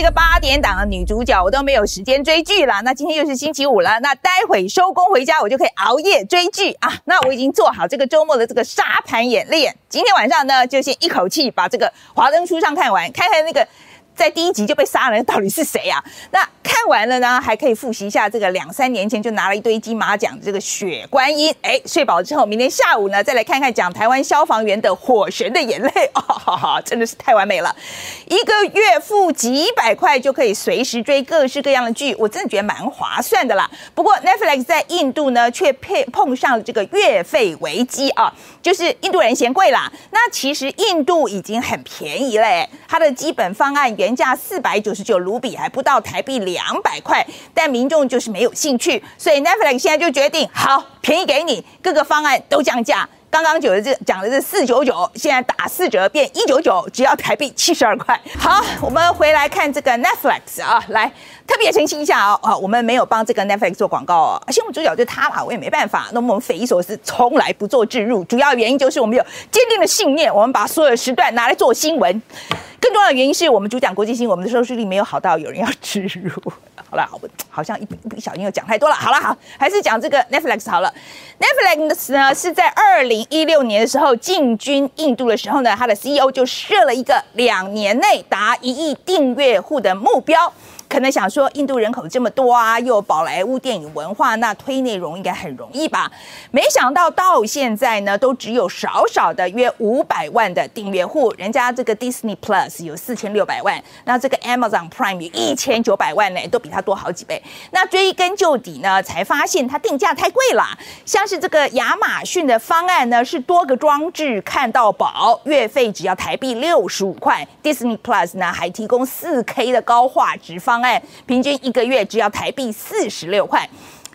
这个八点档的女主角，我都没有时间追剧了。那今天又是星期五了，那待会收工回家，我就可以熬夜追剧啊。那我已经做好这个周末的这个沙盘演练。今天晚上呢，就先一口气把这个《华灯初上》看完，看看那个。在第一集就被杀了，到底是谁啊？那看完了呢，还可以复习一下这个两三年前就拿了一堆金马奖的这个雪观音。哎，睡饱之后，明天下午呢，再来看看讲台湾消防员的火神的眼泪。哦，真的是太完美了，一个月付几百块就可以随时追各式各样的剧，我真的觉得蛮划算的啦。不过 Netflix 在印度呢，却配碰上了这个月费危机啊，就是印度人嫌贵啦。那其实印度已经很便宜嘞，它的基本方案原。原价四百九十九卢比，还不到台币两百块，但民众就是没有兴趣，所以 Netflix 现在就决定，好便宜给你，各个方案都降价。刚刚九的这讲的是四九九，现在打四折变一九九，只要台币七十二块。好，我们回来看这个 Netflix 啊，来特别澄清一下哦，啊，我们没有帮这个 Netflix 做广告哦，新闻主角就他嘛，我也没办法。那么我们匪夷所思，从来不做置入，主要原因就是我们有坚定的信念，我们把所有时段拿来做新闻。更重要的原因是我们主讲国际新闻，我们的收视率没有好到有人要植入。好了，好像一不不小心又讲太多了。好了，好，还是讲这个 Netflix 好了。Netflix 呢是在二零一六年的时候进军印度的时候呢，它的 CEO 就设了一个两年内达一亿订阅户的目标。可能想说，印度人口这么多啊，又有宝莱坞电影文化，那推内容应该很容易吧？没想到到现在呢，都只有少少的约五百万的订阅户。人家这个 Disney Plus 有四千六百万，那这个 Amazon Prime 有一千九百万呢，都比它多好几倍。那追根究底呢，才发现它定价太贵了。像是这个亚马逊的方案呢，是多个装置看到宝，月费只要台币六十五块。Disney Plus 呢，还提供四 K 的高画质方。案，平均一个月只要台币四十六块。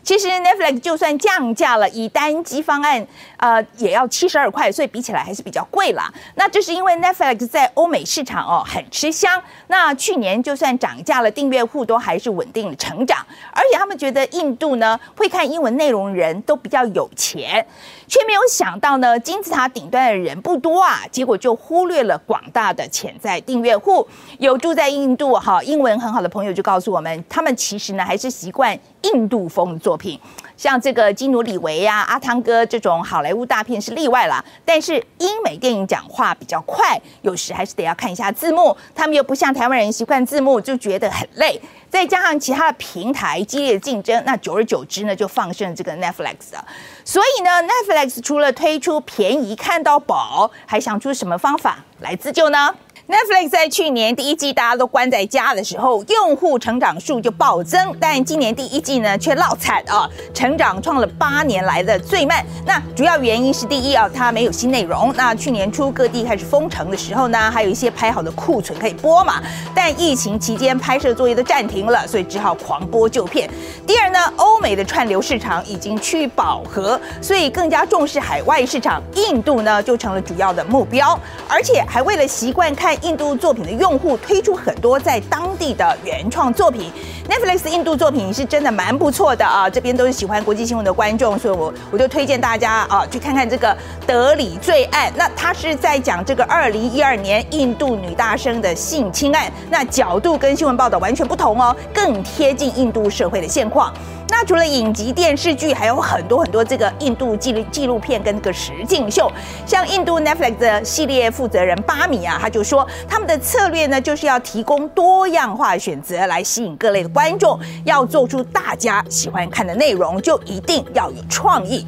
其实 Netflix 就算降价了，以单机方案，呃，也要七十二块，所以比起来还是比较贵啦。那这是因为 Netflix 在欧美市场哦很吃香。那去年就算涨价了，订阅户都还是稳定的成长。而且他们觉得印度呢会看英文内容人都比较有钱，却没有想到呢金字塔顶端的人不多啊，结果就忽略了广大的潜在订阅户。有住在印度哈英文很好的朋友就告诉我们，他们其实呢还是习惯。印度风的作品，像这个基努里维呀、阿汤哥这种好莱坞大片是例外啦。但是英美电影讲话比较快，有时还是得要看一下字幕。他们又不像台湾人习惯字幕，就觉得很累。再加上其他的平台激烈的竞争，那久而久之呢，就放生这个 Netflix 啊。所以呢，Netflix 除了推出便宜看到宝，还想出什么方法来自救呢？Netflix 在去年第一季大家都关在家的时候，用户成长数就暴增，但今年第一季呢却落惨啊，成长创了八年来的最慢。那主要原因是第一啊，它没有新内容。那去年初各地开始封城的时候呢，还有一些拍好的库存可以播嘛，但疫情期间拍摄作业都暂停了，所以只好狂播旧片。第二呢，欧美的串流市场已经趋于饱和，所以更加重视海外市场，印度呢就成了主要的目标，而且还为了习惯看。印度作品的用户推出很多在当地的原创作品，Netflix 印度作品是真的蛮不错的啊！这边都是喜欢国际新闻的观众，所以我我就推荐大家啊去看看这个《德里罪案》。那他是在讲这个二零一二年印度女大生的性侵案，那角度跟新闻报道完全不同哦，更贴近印度社会的现况。那除了影集、电视剧，还有很多很多这个印度纪录纪录片跟这个实景秀。像印度 Netflix 的系列负责人巴米啊，他就说，他们的策略呢，就是要提供多样化选择来吸引各类的观众，要做出大家喜欢看的内容，就一定要有创意。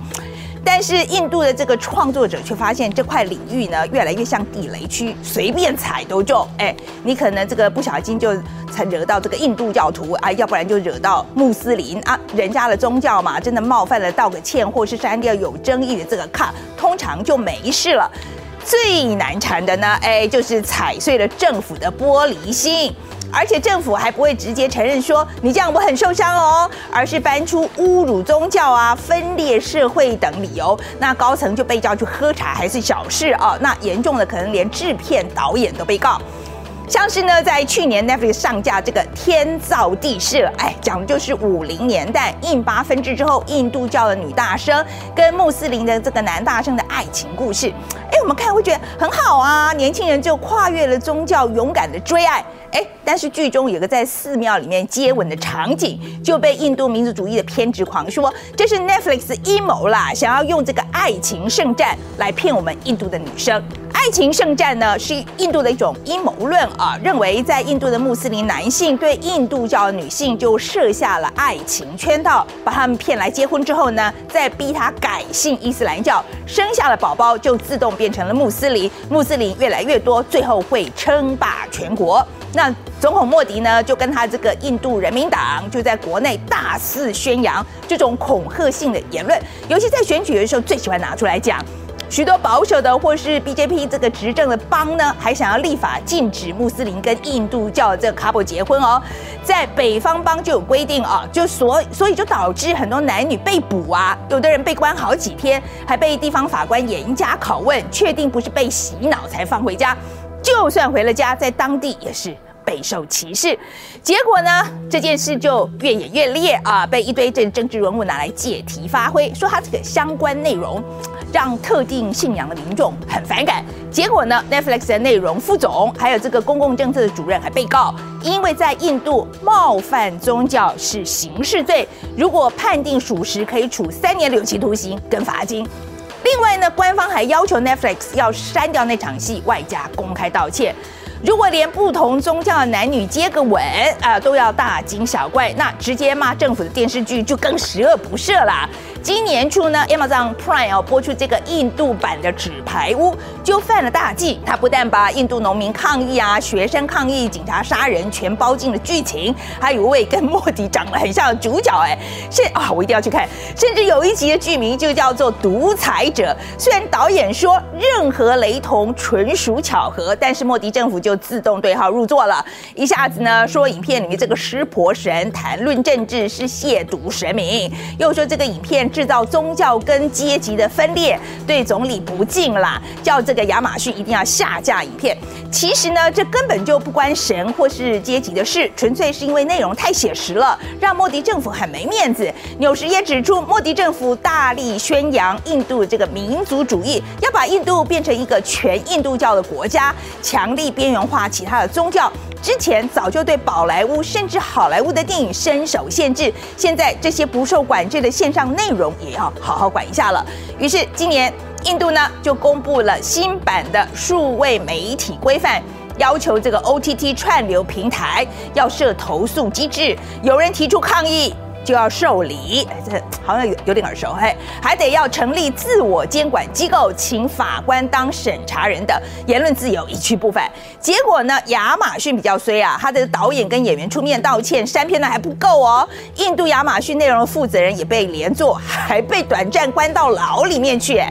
但是印度的这个创作者却发现这块领域呢，越来越像地雷区，随便踩都中。哎，你可能这个不小心就才惹到这个印度教徒啊，要不然就惹到穆斯林啊，人家的宗教嘛，真的冒犯了道个歉，或是删掉有争议的这个卡，通常就没事了。最难缠的呢，哎，就是踩碎了政府的玻璃心。而且政府还不会直接承认说你这样我很受伤哦，而是搬出侮辱宗教啊、分裂社会等理由，那高层就被叫去喝茶还是小事啊，那严重的可能连制片导演都被告。像是呢，在去年 Netflix 上架这个《天造地设》，哎，讲的就是五零年代印巴分治之后，印度教的女大生跟穆斯林的这个男大生的爱情故事。哎，我们看会觉得很好啊，年轻人就跨越了宗教，勇敢的追爱。哎，但是剧中有个在寺庙里面接吻的场景，就被印度民族主义的偏执狂说这是 Netflix 阴谋啦，想要用这个爱情圣战来骗我们印度的女生。爱情圣战呢是印度的一种阴谋论啊，认为在印度的穆斯林男性对印度教女性就设下了爱情圈套，把他们骗来结婚之后呢，再逼他改信伊斯兰教，生下了宝宝就自动变成了穆斯林，穆斯林越来越多，最后会称霸全国。那总统莫迪呢，就跟他这个印度人民党就在国内大肆宣扬这种恐吓性的言论，尤其在选举的时候最喜欢拿出来讲。许多保守的或是 BJP 这个执政的邦呢，还想要立法禁止穆斯林跟印度教这个 couple 结婚哦。在北方邦就有规定啊，就所所以就导致很多男女被捕啊，有的人被关好几天，还被地方法官严加拷问，确定不是被洗脑才放回家。就算回了家，在当地也是备受歧视。结果呢，这件事就越演越烈啊，被一堆政政治人物拿来借题发挥，说他这个相关内容让特定信仰的民众很反感。结果呢，Netflix 的内容副总还有这个公共政策的主任还被告，因为在印度冒犯宗教是刑事罪，如果判定属实，可以处三年的有期徒刑跟罚金。另外呢，官方还要求 Netflix 要删掉那场戏，外加公开道歉。如果连不同宗教的男女接个吻啊都要大惊小怪，那直接骂政府的电视剧就更十恶不赦了。今年初呢，Amazon Prime 要播出这个印度版的《纸牌屋》，就犯了大忌。他不但把印度农民抗议啊、学生抗议、警察杀人全包进了剧情，还有一位跟莫迪长得很像的主角，哎，是啊，我一定要去看。甚至有一集的剧名就叫做《独裁者》。虽然导演说任何雷同纯属巧合，但是莫迪政府就自动对号入座了，一下子呢说影片里面这个湿婆神谈论政治是亵渎神明，又说这个影片。制造宗教跟阶级的分裂，对总理不敬啦，叫这个亚马逊一定要下架影片。其实呢，这根本就不关神或是阶级的事，纯粹是因为内容太写实了，让莫迪政府很没面子。纽时也指出，莫迪政府大力宣扬印度这个民族主义，要把印度变成一个全印度教的国家，强力边缘化其他的宗教。之前早就对宝莱坞甚至好莱坞的电影伸手限制，现在这些不受管制的线上内容也要好好管一下了。于是今年印度呢就公布了新版的数位媒体规范，要求这个 OTT 串流平台要设投诉机制，有人提出抗议。就要受理，这好像有有点耳熟，嘿，还得要成立自我监管机构，请法官当审查人的言论自由一去不返。结果呢，亚马逊比较衰啊，他的导演跟演员出面道歉删片呢还不够哦，印度亚马逊内容的负责人也被连坐，还被短暂关到牢里面去。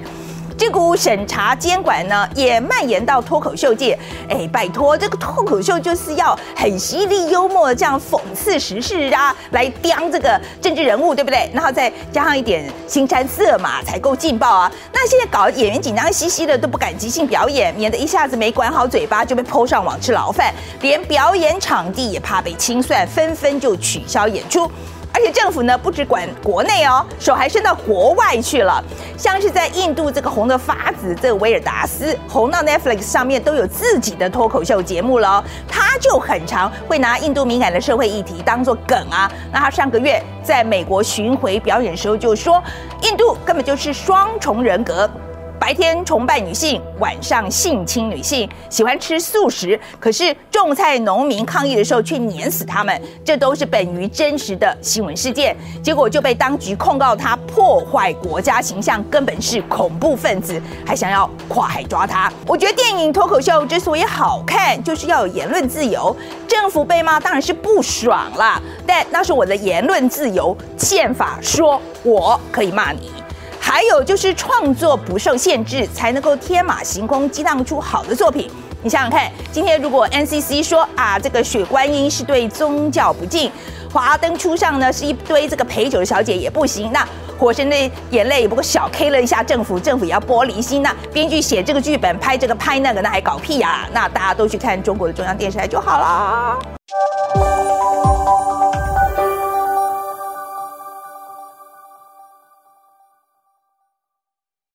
这股审查监管呢，也蔓延到脱口秀界。哎，拜托，这个脱口秀就是要很犀利幽默，这样讽刺时事啊，来刁这个政治人物，对不对？然后再加上一点新山色嘛，才够劲爆啊。那现在搞演员紧张兮兮的，都不敢即兴表演，免得一下子没管好嘴巴就被泼上网吃牢饭。连表演场地也怕被清算，纷纷就取消演出。而且政府呢，不只管国内哦，手还伸到国外去了。像是在印度这个红的发紫，这个威尔达斯红到 Netflix 上面都有自己的脱口秀节目了。他就很常会拿印度敏感的社会议题当做梗啊。那他上个月在美国巡回表演的时候就说，印度根本就是双重人格。白天崇拜女性，晚上性侵女性，喜欢吃素食。可是种菜农民抗议的时候却碾死他们，这都是本于真实的新闻事件。结果就被当局控告他破坏国家形象，根本是恐怖分子，还想要跨海抓他。我觉得电影脱口秀之所以好看，就是要有言论自由。政府被骂当然是不爽啦，但那是我的言论自由，宪法说我可以骂你。还有就是创作不受限制，才能够天马行空激荡出好的作品。你想想看，今天如果 NCC 说啊，这个雪观音是对宗教不敬，华灯初上呢，是一堆这个陪酒的小姐也不行。那火神的眼泪也不过小 K 了一下政府，政府也要玻璃心。那编剧写这个剧本，拍这个拍那个，那还搞屁呀？那大家都去看中国的中央电视台就好了。